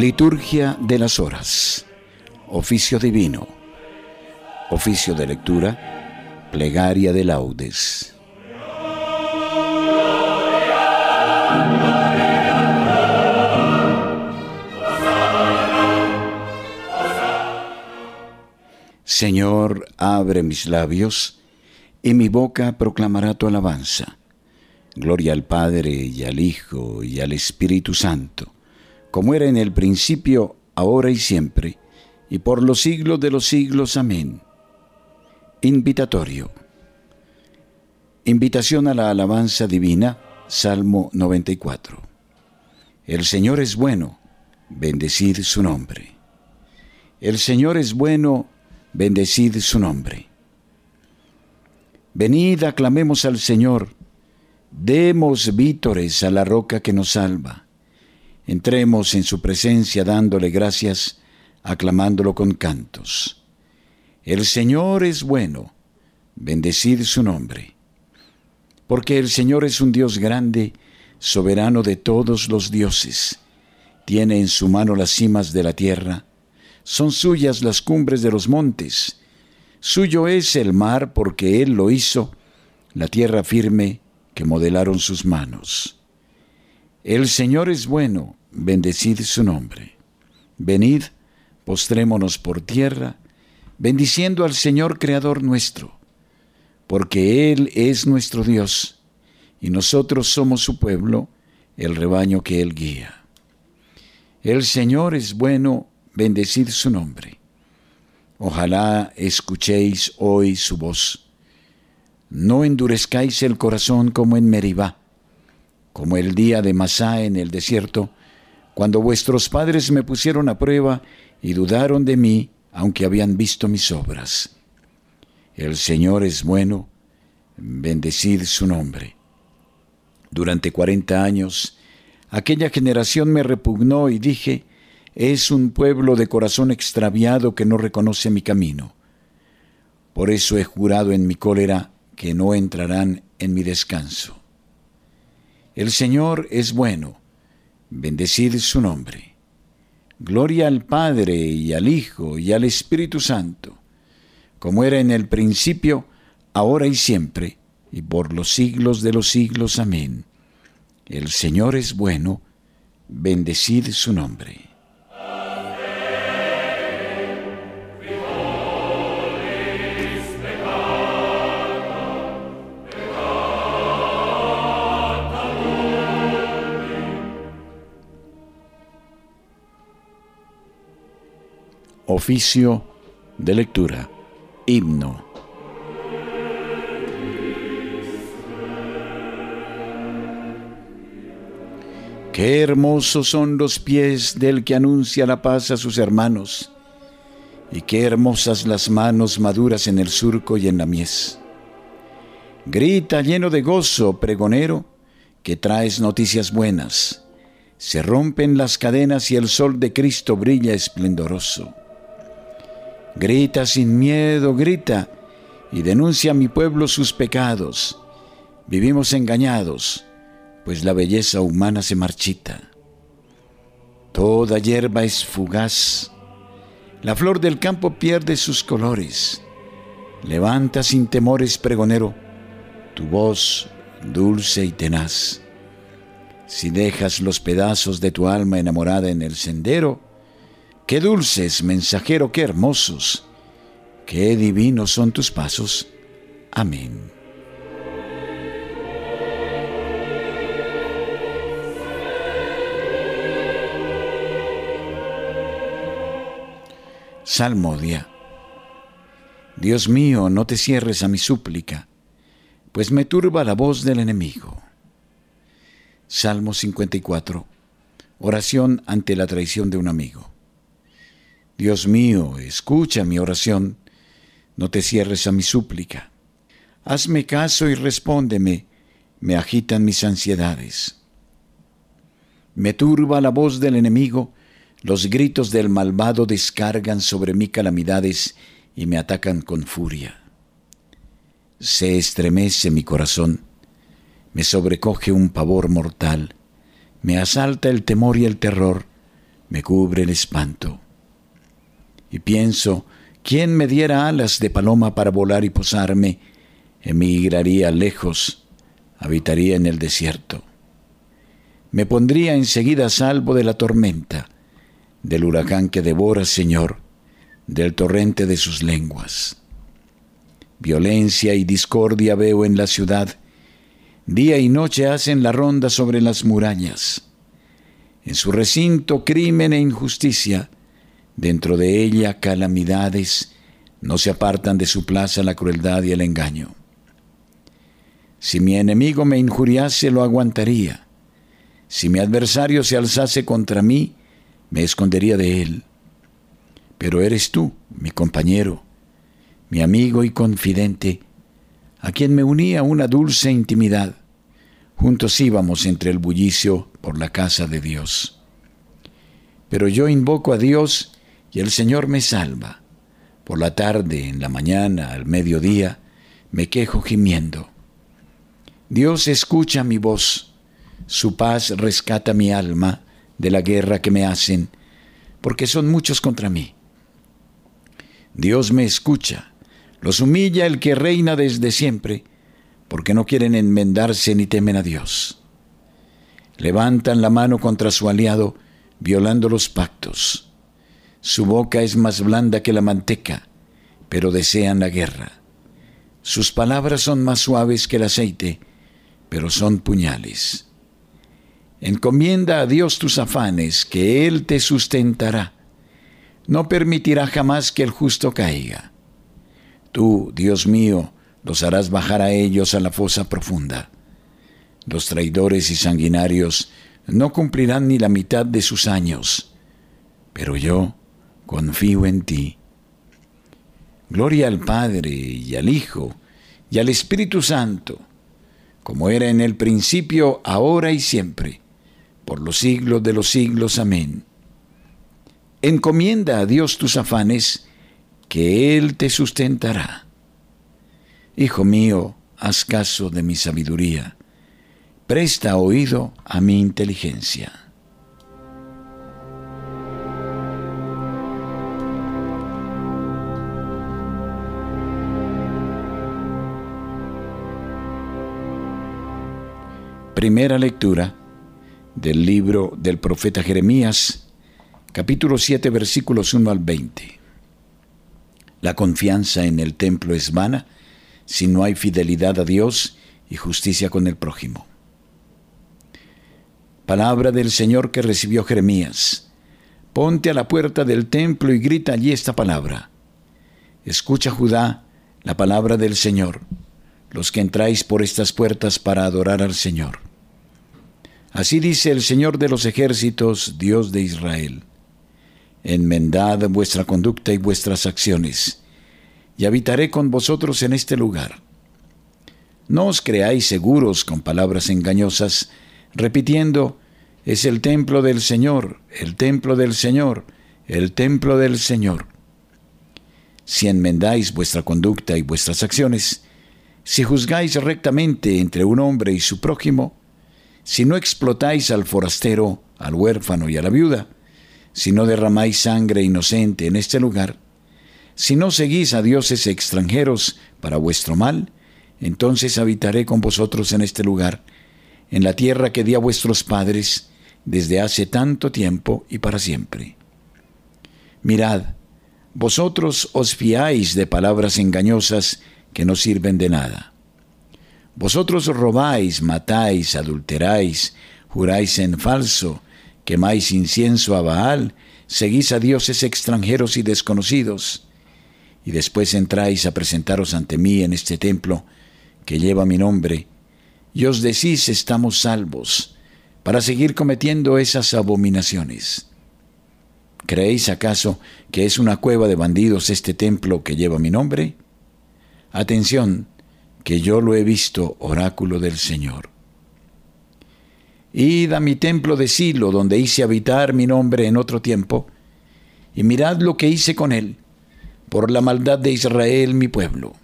Liturgia de las horas. Oficio divino. Oficio de lectura. Plegaria de laudes. Señor, abre mis labios, y mi boca proclamará tu alabanza. Gloria al Padre y al Hijo y al Espíritu Santo, como era en el principio, ahora y siempre, y por los siglos de los siglos. Amén. Invitatorio. Invitación a la alabanza divina, Salmo 94. El Señor es bueno, bendecid su nombre. El Señor es bueno, bendecid su nombre. Venid, aclamemos al Señor, demos vítores a la roca que nos salva. Entremos en su presencia dándole gracias, aclamándolo con cantos. El Señor es bueno, bendecid su nombre. Porque el Señor es un Dios grande, soberano de todos los dioses. Tiene en su mano las cimas de la tierra, son suyas las cumbres de los montes. Suyo es el mar porque Él lo hizo, la tierra firme que modelaron sus manos. El Señor es bueno, bendecid su nombre. Venid, postrémonos por tierra, bendiciendo al Señor Creador nuestro, porque Él es nuestro Dios, y nosotros somos su pueblo, el rebaño que Él guía. El Señor es bueno, bendecid su nombre. Ojalá escuchéis hoy su voz. No endurezcáis el corazón como en Meribá, como el día de Masá en el desierto, cuando vuestros padres me pusieron a prueba y dudaron de mí, aunque habían visto mis obras. El Señor es bueno, bendecid su nombre. Durante cuarenta años, aquella generación me repugnó y dije, es un pueblo de corazón extraviado que no reconoce mi camino. Por eso he jurado en mi cólera que no entrarán en mi descanso. El Señor es bueno, bendecid su nombre. Gloria al Padre y al Hijo y al Espíritu Santo, como era en el principio, ahora y siempre, y por los siglos de los siglos. Amén. El Señor es bueno, bendecid su nombre. Oficio de lectura. Himno. Qué hermosos son los pies del que anuncia la paz a sus hermanos, y qué hermosas las manos maduras en el surco y en la mies. Grita lleno de gozo, pregonero, que traes noticias buenas. Se rompen las cadenas y el sol de Cristo brilla esplendoroso. Grita sin miedo, grita, y denuncia a mi pueblo sus pecados. Vivimos engañados, pues la belleza humana se marchita. Toda hierba es fugaz, la flor del campo pierde sus colores. Levanta sin temores, pregonero, tu voz dulce y tenaz. Si dejas los pedazos de tu alma enamorada en el sendero, Qué dulces, mensajero, qué hermosos, qué divinos son tus pasos. Amén. Salmodia. Dios mío, no te cierres a mi súplica, pues me turba la voz del enemigo. Salmo 54. Oración ante la traición de un amigo. Dios mío, escucha mi oración, no te cierres a mi súplica. Hazme caso y respóndeme, me agitan mis ansiedades. Me turba la voz del enemigo, los gritos del malvado descargan sobre mí calamidades y me atacan con furia. Se estremece mi corazón, me sobrecoge un pavor mortal, me asalta el temor y el terror, me cubre el espanto. Y pienso, ¿quién me diera alas de paloma para volar y posarme? Emigraría lejos, habitaría en el desierto. Me pondría enseguida a salvo de la tormenta, del huracán que devora, Señor, del torrente de sus lenguas. Violencia y discordia veo en la ciudad. Día y noche hacen la ronda sobre las murallas. En su recinto crimen e injusticia, dentro de ella calamidades, no se apartan de su plaza la crueldad y el engaño. Si mi enemigo me injuriase, lo aguantaría. Si mi adversario se alzase contra mí, me escondería de él. Pero eres tú, mi compañero, mi amigo y confidente, a quien me unía una dulce intimidad. Juntos íbamos entre el bullicio por la casa de Dios. Pero yo invoco a Dios y el Señor me salva. Por la tarde, en la mañana, al mediodía, me quejo gimiendo. Dios escucha mi voz, su paz rescata mi alma de la guerra que me hacen, porque son muchos contra mí. Dios me escucha, los humilla el que reina desde siempre, porque no quieren enmendarse ni temen a Dios. Levantan la mano contra su aliado, violando los pactos. Su boca es más blanda que la manteca, pero desean la guerra. Sus palabras son más suaves que el aceite, pero son puñales. Encomienda a Dios tus afanes, que Él te sustentará. No permitirá jamás que el justo caiga. Tú, Dios mío, los harás bajar a ellos a la fosa profunda. Los traidores y sanguinarios no cumplirán ni la mitad de sus años, pero yo confío en ti. Gloria al Padre y al Hijo y al Espíritu Santo, como era en el principio, ahora y siempre, por los siglos de los siglos. Amén. Encomienda a Dios tus afanes, que Él te sustentará. Hijo mío, haz caso de mi sabiduría, presta oído a mi inteligencia. Primera lectura del libro del profeta Jeremías, capítulo 7, versículos 1 al 20. La confianza en el templo es vana si no hay fidelidad a Dios y justicia con el prójimo. Palabra del Señor que recibió Jeremías. Ponte a la puerta del templo y grita allí esta palabra. Escucha, Judá, la palabra del Señor, los que entráis por estas puertas para adorar al Señor. Así dice el Señor de los ejércitos, Dios de Israel enmendad vuestra conducta y vuestras acciones, y habitaré con vosotros en este lugar. No os creáis seguros con palabras engañosas, repitiendo, es el templo del Señor, el templo del Señor, el templo del Señor. Si enmendáis vuestra conducta y vuestras acciones, si juzgáis rectamente entre un hombre y su prójimo, si no explotáis al forastero, al huérfano y a la viuda, si no derramáis sangre inocente en este lugar, si no seguís a dioses extranjeros para vuestro mal, entonces habitaré con vosotros en este lugar, en la tierra que di a vuestros padres desde hace tanto tiempo y para siempre. Mirad, vosotros os fiáis de palabras engañosas que no sirven de nada. Vosotros robáis, matáis, adulteráis, juráis en falso, quemáis incienso a Baal, seguís a dioses extranjeros y desconocidos, y después entráis a presentaros ante mí en este templo que lleva mi nombre, y os decís estamos salvos, para seguir cometiendo esas abominaciones. ¿Creéis acaso que es una cueva de bandidos este templo que lleva mi nombre? Atención, que yo lo he visto, oráculo del Señor. Id a mi templo de Silo, donde hice habitar mi nombre en otro tiempo, y mirad lo que hice con él, por la maldad de Israel mi pueblo.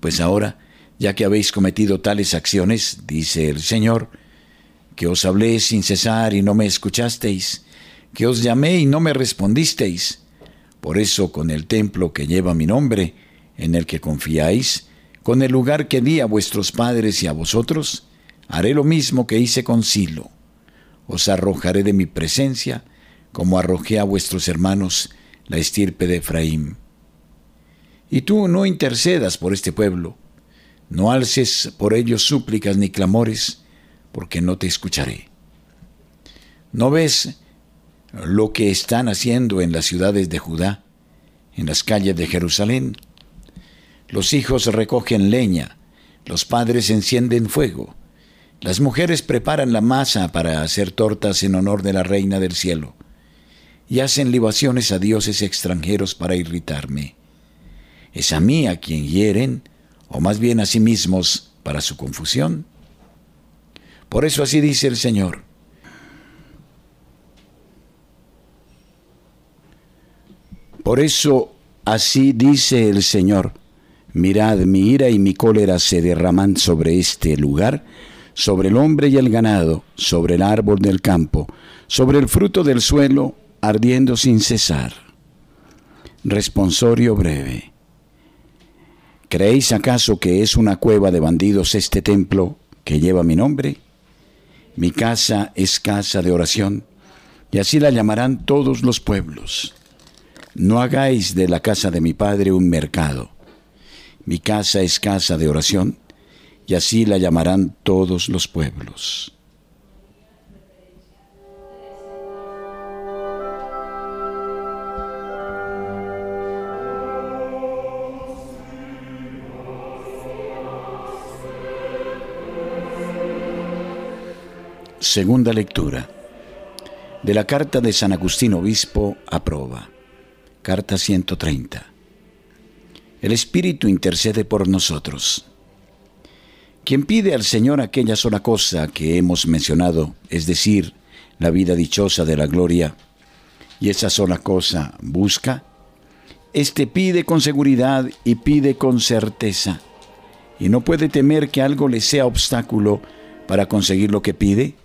Pues ahora, ya que habéis cometido tales acciones, dice el Señor, que os hablé sin cesar y no me escuchasteis, que os llamé y no me respondisteis. Por eso con el templo que lleva mi nombre, en el que confiáis, con el lugar que di a vuestros padres y a vosotros, haré lo mismo que hice con Silo. Os arrojaré de mi presencia, como arrojé a vuestros hermanos la estirpe de Efraín. Y tú no intercedas por este pueblo, no alces por ellos súplicas ni clamores, porque no te escucharé. ¿No ves lo que están haciendo en las ciudades de Judá, en las calles de Jerusalén? Los hijos recogen leña, los padres encienden fuego, las mujeres preparan la masa para hacer tortas en honor de la Reina del Cielo, y hacen libaciones a dioses extranjeros para irritarme. ¿Es a mí a quien hieren, o más bien a sí mismos para su confusión? Por eso así dice el Señor. Por eso así dice el Señor. Mirad, mi ira y mi cólera se derraman sobre este lugar, sobre el hombre y el ganado, sobre el árbol del campo, sobre el fruto del suelo, ardiendo sin cesar. Responsorio breve. ¿Creéis acaso que es una cueva de bandidos este templo que lleva mi nombre? Mi casa es casa de oración, y así la llamarán todos los pueblos. No hagáis de la casa de mi Padre un mercado. Mi casa es casa de oración, y así la llamarán todos los pueblos. Segunda lectura. De la carta de San Agustín Obispo a Proba. Carta 130. El Espíritu intercede por nosotros. Quien pide al Señor aquella sola cosa que hemos mencionado, es decir, la vida dichosa de la gloria, y esa sola cosa busca, éste pide con seguridad y pide con certeza, y no puede temer que algo le sea obstáculo para conseguir lo que pide,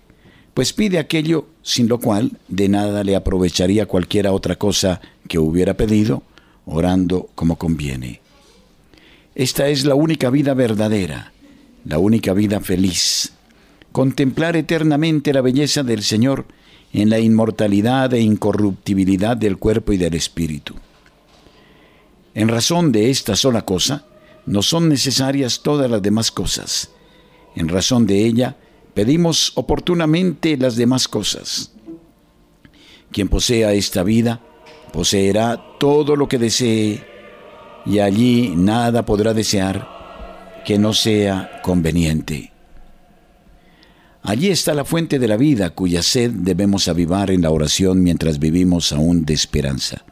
pues pide aquello sin lo cual de nada le aprovecharía cualquiera otra cosa que hubiera pedido, orando como conviene. Esta es la única vida verdadera, la única vida feliz. Contemplar eternamente la belleza del Señor en la inmortalidad e incorruptibilidad del cuerpo y del espíritu. En razón de esta sola cosa, no son necesarias todas las demás cosas. En razón de ella, pedimos oportunamente las demás cosas. Quien posea esta vida, poseerá todo lo que desee, y allí nada podrá desear que no sea conveniente. Allí está la fuente de la vida cuya sed debemos avivar en la oración mientras vivimos aún de esperanza.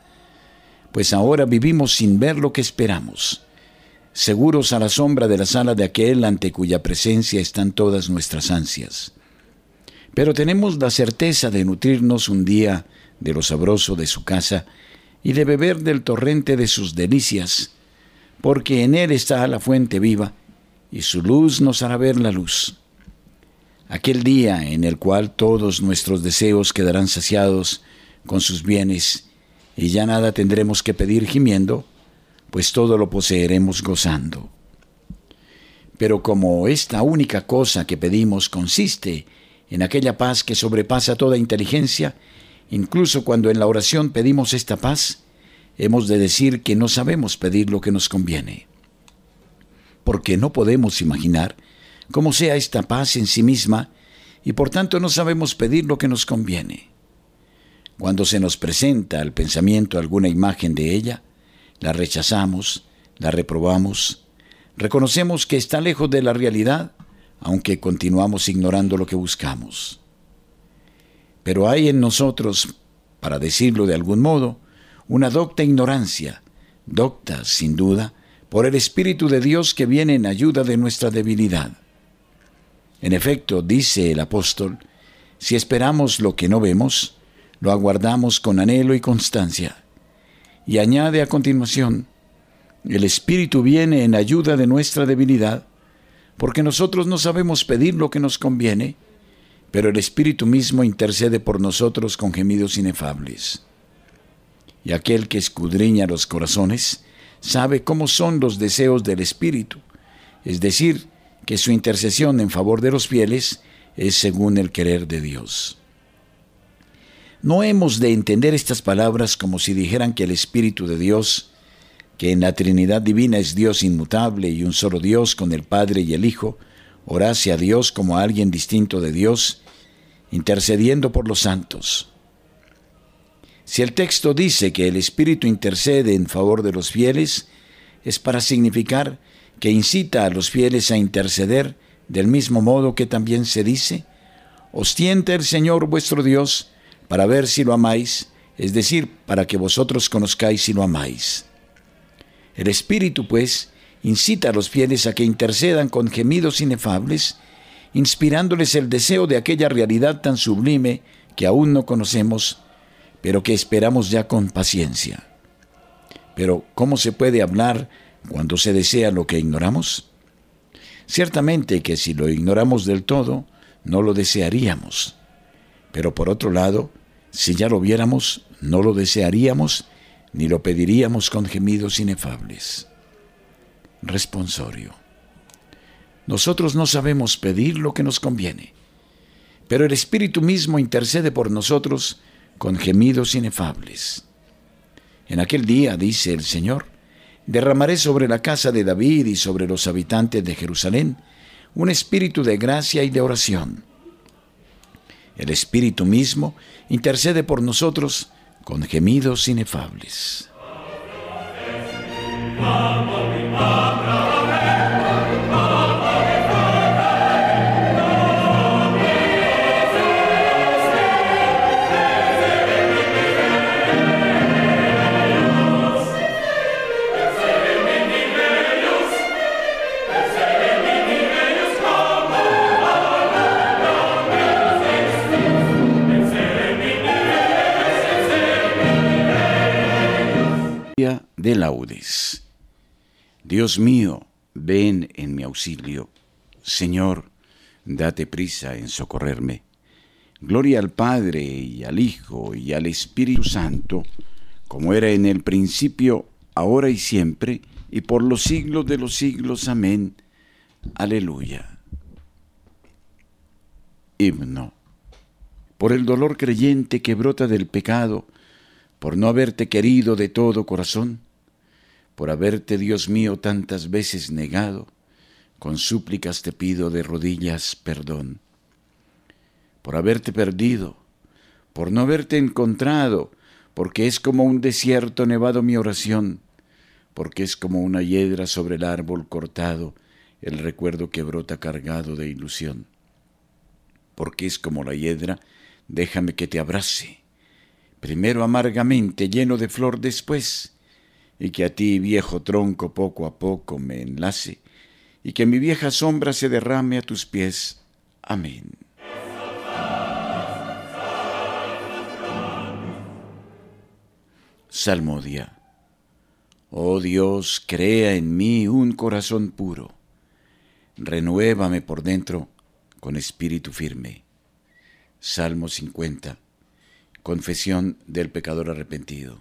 Pues ahora vivimos sin ver lo que esperamos seguros a la sombra de la sala de aquel ante cuya presencia están todas nuestras ansias. Pero tenemos la certeza de nutrirnos un día de lo sabroso de su casa y de beber del torrente de sus delicias, porque en él está la fuente viva y su luz nos hará ver la luz. Aquel día en el cual todos nuestros deseos quedarán saciados con sus bienes y ya nada tendremos que pedir gimiendo, pues todo lo poseeremos gozando. Pero como esta única cosa que pedimos consiste en aquella paz que sobrepasa toda inteligencia, incluso cuando en la oración pedimos esta paz, hemos de decir que no sabemos pedir lo que nos conviene. Porque no podemos imaginar cómo sea esta paz en sí misma y por tanto no sabemos pedir lo que nos conviene. Cuando se nos presenta al pensamiento alguna imagen de ella, la rechazamos, la reprobamos, reconocemos que está lejos de la realidad, aunque continuamos ignorando lo que buscamos. Pero hay en nosotros, para decirlo de algún modo, una docta ignorancia, docta, sin duda, por el Espíritu de Dios que viene en ayuda de nuestra debilidad. En efecto, dice el apóstol, si esperamos lo que no vemos, lo aguardamos con anhelo y constancia. Y añade a continuación, el Espíritu viene en ayuda de nuestra debilidad, porque nosotros no sabemos pedir lo que nos conviene, pero el Espíritu mismo intercede por nosotros con gemidos inefables. Y aquel que escudriña los corazones sabe cómo son los deseos del Espíritu, es decir, que su intercesión en favor de los fieles es según el querer de Dios. No hemos de entender estas palabras como si dijeran que el Espíritu de Dios, que en la Trinidad Divina es Dios inmutable y un solo Dios con el Padre y el Hijo, orase a Dios como a alguien distinto de Dios, intercediendo por los santos. Si el texto dice que el Espíritu intercede en favor de los fieles, es para significar que incita a los fieles a interceder del mismo modo que también se dice, ostienta el Señor vuestro Dios, para ver si lo amáis, es decir, para que vosotros conozcáis si lo amáis. El Espíritu, pues, incita a los fieles a que intercedan con gemidos inefables, inspirándoles el deseo de aquella realidad tan sublime que aún no conocemos, pero que esperamos ya con paciencia. Pero, ¿cómo se puede hablar cuando se desea lo que ignoramos? Ciertamente que si lo ignoramos del todo, no lo desearíamos. Pero por otro lado, si ya lo viéramos, no lo desearíamos ni lo pediríamos con gemidos inefables. Responsorio. Nosotros no sabemos pedir lo que nos conviene, pero el Espíritu mismo intercede por nosotros con gemidos inefables. En aquel día, dice el Señor, derramaré sobre la casa de David y sobre los habitantes de Jerusalén un espíritu de gracia y de oración el Espíritu mismo intercede por nosotros con gemidos inefables. De laudes. Dios mío, ven en mi auxilio. Señor, date prisa en socorrerme. Gloria al Padre y al Hijo y al Espíritu Santo, como era en el principio, ahora y siempre, y por los siglos de los siglos. Amén. Aleluya. Himno. Por el dolor creyente que brota del pecado, por no haberte querido de todo corazón, por haberte, Dios mío, tantas veces negado, con súplicas te pido de rodillas perdón. Por haberte perdido, por no haberte encontrado, porque es como un desierto nevado mi oración, porque es como una hiedra sobre el árbol cortado, el recuerdo que brota cargado de ilusión. Porque es como la hiedra, déjame que te abrace, primero amargamente, lleno de flor después, y que a ti, viejo tronco, poco a poco me enlace, y que mi vieja sombra se derrame a tus pies. Amén. Salmodia. Oh Dios, crea en mí un corazón puro. Renuévame por dentro con espíritu firme. Salmo 50. Confesión del pecador arrepentido.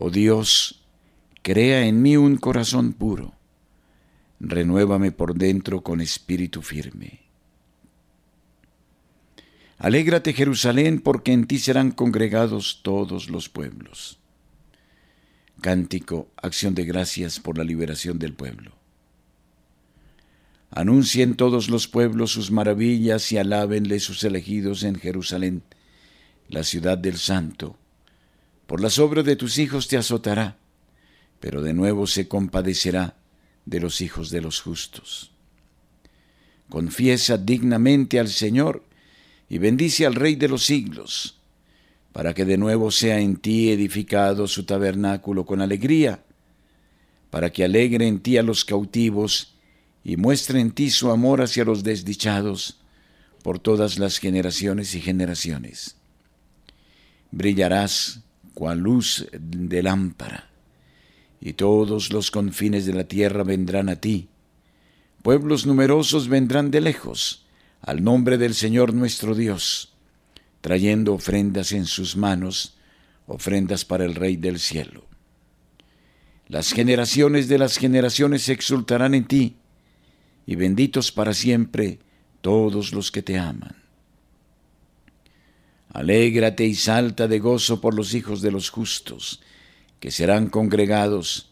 Oh Dios, crea en mí un corazón puro, renuévame por dentro con espíritu firme. Alégrate Jerusalén, porque en ti serán congregados todos los pueblos. Cántico, acción de gracias por la liberación del pueblo. Anuncien todos los pueblos sus maravillas y alábenle sus elegidos en Jerusalén, la ciudad del Santo por las obras de tus hijos te azotará, pero de nuevo se compadecerá de los hijos de los justos. Confiesa dignamente al Señor y bendice al Rey de los siglos, para que de nuevo sea en ti edificado su tabernáculo con alegría, para que alegre en ti a los cautivos y muestre en ti su amor hacia los desdichados por todas las generaciones y generaciones. Brillarás cual luz de lámpara, y todos los confines de la tierra vendrán a ti. Pueblos numerosos vendrán de lejos, al nombre del Señor nuestro Dios, trayendo ofrendas en sus manos, ofrendas para el Rey del cielo. Las generaciones de las generaciones se exultarán en ti, y benditos para siempre todos los que te aman. Alégrate y salta de gozo por los hijos de los justos, que serán congregados,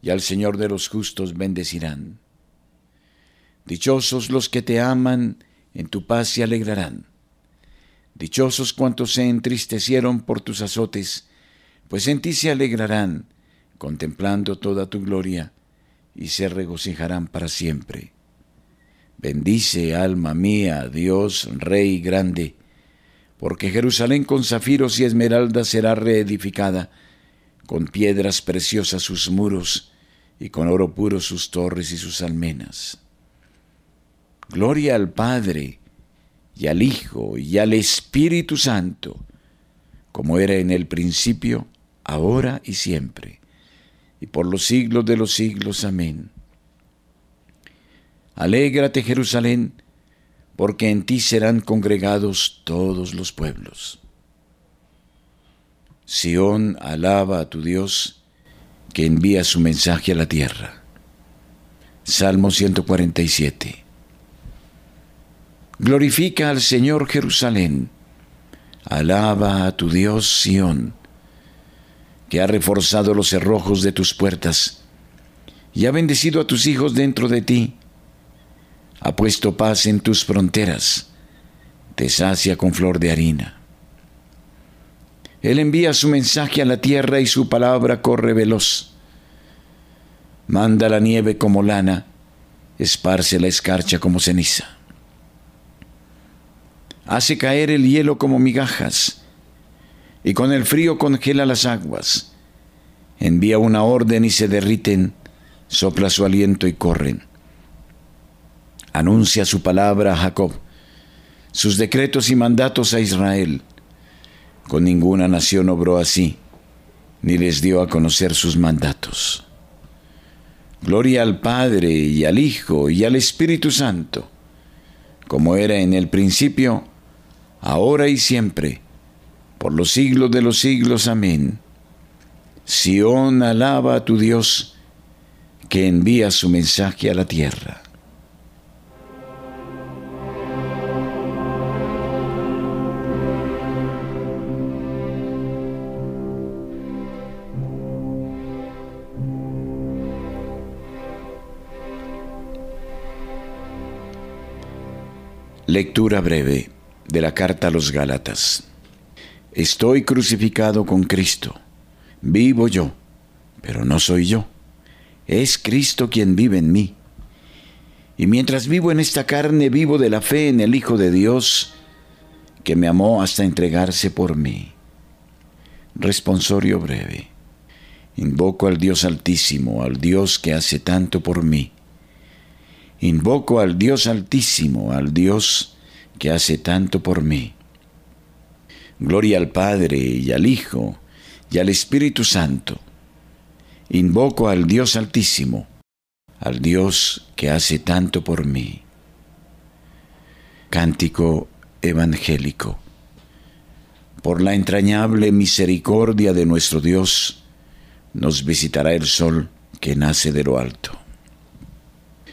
y al Señor de los justos bendecirán. Dichosos los que te aman, en tu paz se alegrarán. Dichosos cuantos se entristecieron por tus azotes, pues en ti se alegrarán, contemplando toda tu gloria, y se regocijarán para siempre. Bendice, alma mía, Dios, Rey grande, porque Jerusalén con zafiros y esmeraldas será reedificada, con piedras preciosas sus muros, y con oro puro sus torres y sus almenas. Gloria al Padre, y al Hijo, y al Espíritu Santo, como era en el principio, ahora y siempre, y por los siglos de los siglos. Amén. Alégrate, Jerusalén, porque en ti serán congregados todos los pueblos. Sión alaba a tu Dios, que envía su mensaje a la tierra. Salmo 147. Glorifica al Señor Jerusalén, alaba a tu Dios Sión, que ha reforzado los cerrojos de tus puertas y ha bendecido a tus hijos dentro de ti ha puesto paz en tus fronteras, te sacia con flor de harina. Él envía su mensaje a la tierra y su palabra corre veloz. Manda la nieve como lana, esparce la escarcha como ceniza. Hace caer el hielo como migajas, y con el frío congela las aguas. Envía una orden y se derriten, sopla su aliento y corren anuncia su palabra a Jacob, sus decretos y mandatos a Israel. Con ninguna nación obró así, ni les dio a conocer sus mandatos. Gloria al Padre y al Hijo y al Espíritu Santo, como era en el principio, ahora y siempre, por los siglos de los siglos. Amén. Sión alaba a tu Dios, que envía su mensaje a la tierra. Lectura breve de la carta a los Gálatas. Estoy crucificado con Cristo. Vivo yo, pero no soy yo. Es Cristo quien vive en mí. Y mientras vivo en esta carne, vivo de la fe en el Hijo de Dios, que me amó hasta entregarse por mí. Responsorio breve. Invoco al Dios Altísimo, al Dios que hace tanto por mí Invoco al Dios altísimo, al Dios que hace tanto por mí. Gloria al Padre y al Hijo y al Espíritu Santo. Invoco al Dios altísimo, al Dios que hace tanto por mí. Cántico evangélico. Por la entrañable misericordia de nuestro Dios, nos visitará el sol que nace de lo alto.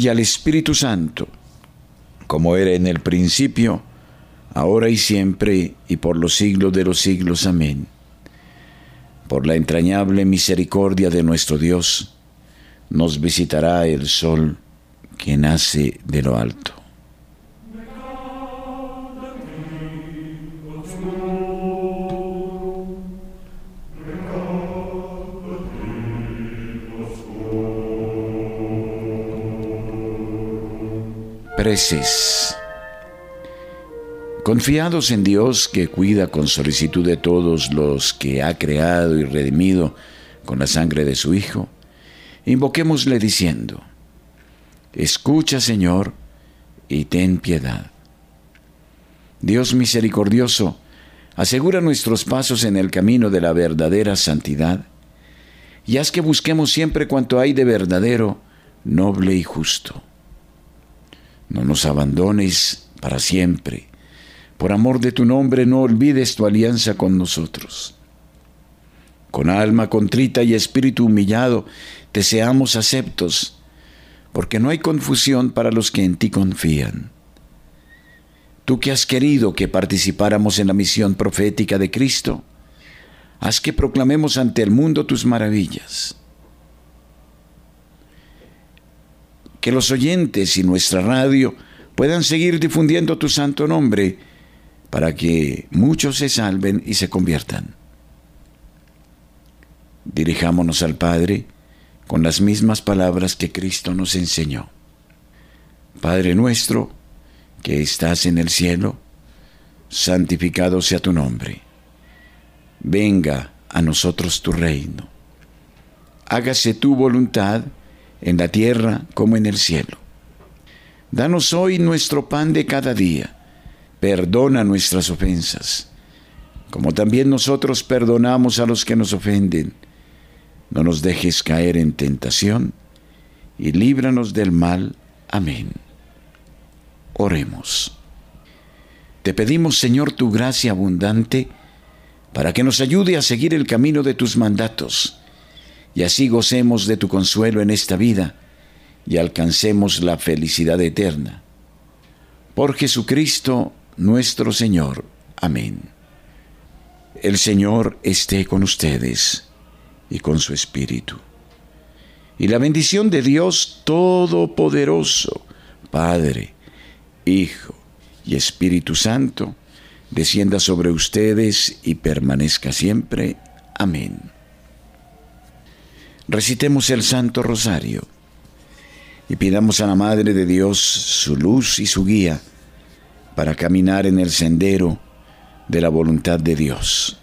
y al Espíritu Santo, como era en el principio, ahora y siempre, y por los siglos de los siglos. Amén. Por la entrañable misericordia de nuestro Dios, nos visitará el sol que nace de lo alto. Confiados en Dios que cuida con solicitud de todos los que ha creado y redimido con la sangre de su Hijo, invoquémosle diciendo, Escucha Señor y ten piedad. Dios misericordioso, asegura nuestros pasos en el camino de la verdadera santidad, y haz que busquemos siempre cuanto hay de verdadero, noble y justo no nos abandones para siempre. Por amor de tu nombre no olvides tu alianza con nosotros. Con alma contrita y espíritu humillado te seamos aceptos, porque no hay confusión para los que en ti confían. Tú que has querido que participáramos en la misión profética de Cristo, haz que proclamemos ante el mundo tus maravillas. Que los oyentes y nuestra radio puedan seguir difundiendo tu santo nombre para que muchos se salven y se conviertan. Dirijámonos al Padre con las mismas palabras que Cristo nos enseñó. Padre nuestro, que estás en el cielo, santificado sea tu nombre. Venga a nosotros tu reino. Hágase tu voluntad en la tierra como en el cielo. Danos hoy nuestro pan de cada día. Perdona nuestras ofensas, como también nosotros perdonamos a los que nos ofenden. No nos dejes caer en tentación, y líbranos del mal. Amén. Oremos. Te pedimos, Señor, tu gracia abundante, para que nos ayude a seguir el camino de tus mandatos, y así gocemos de tu consuelo en esta vida, y alcancemos la felicidad eterna. Por Jesucristo nuestro Señor. Amén. El Señor esté con ustedes y con su Espíritu. Y la bendición de Dios Todopoderoso, Padre, Hijo y Espíritu Santo, descienda sobre ustedes y permanezca siempre. Amén. Recitemos el Santo Rosario y pidamos a la Madre de Dios su luz y su guía para caminar en el sendero de la voluntad de Dios.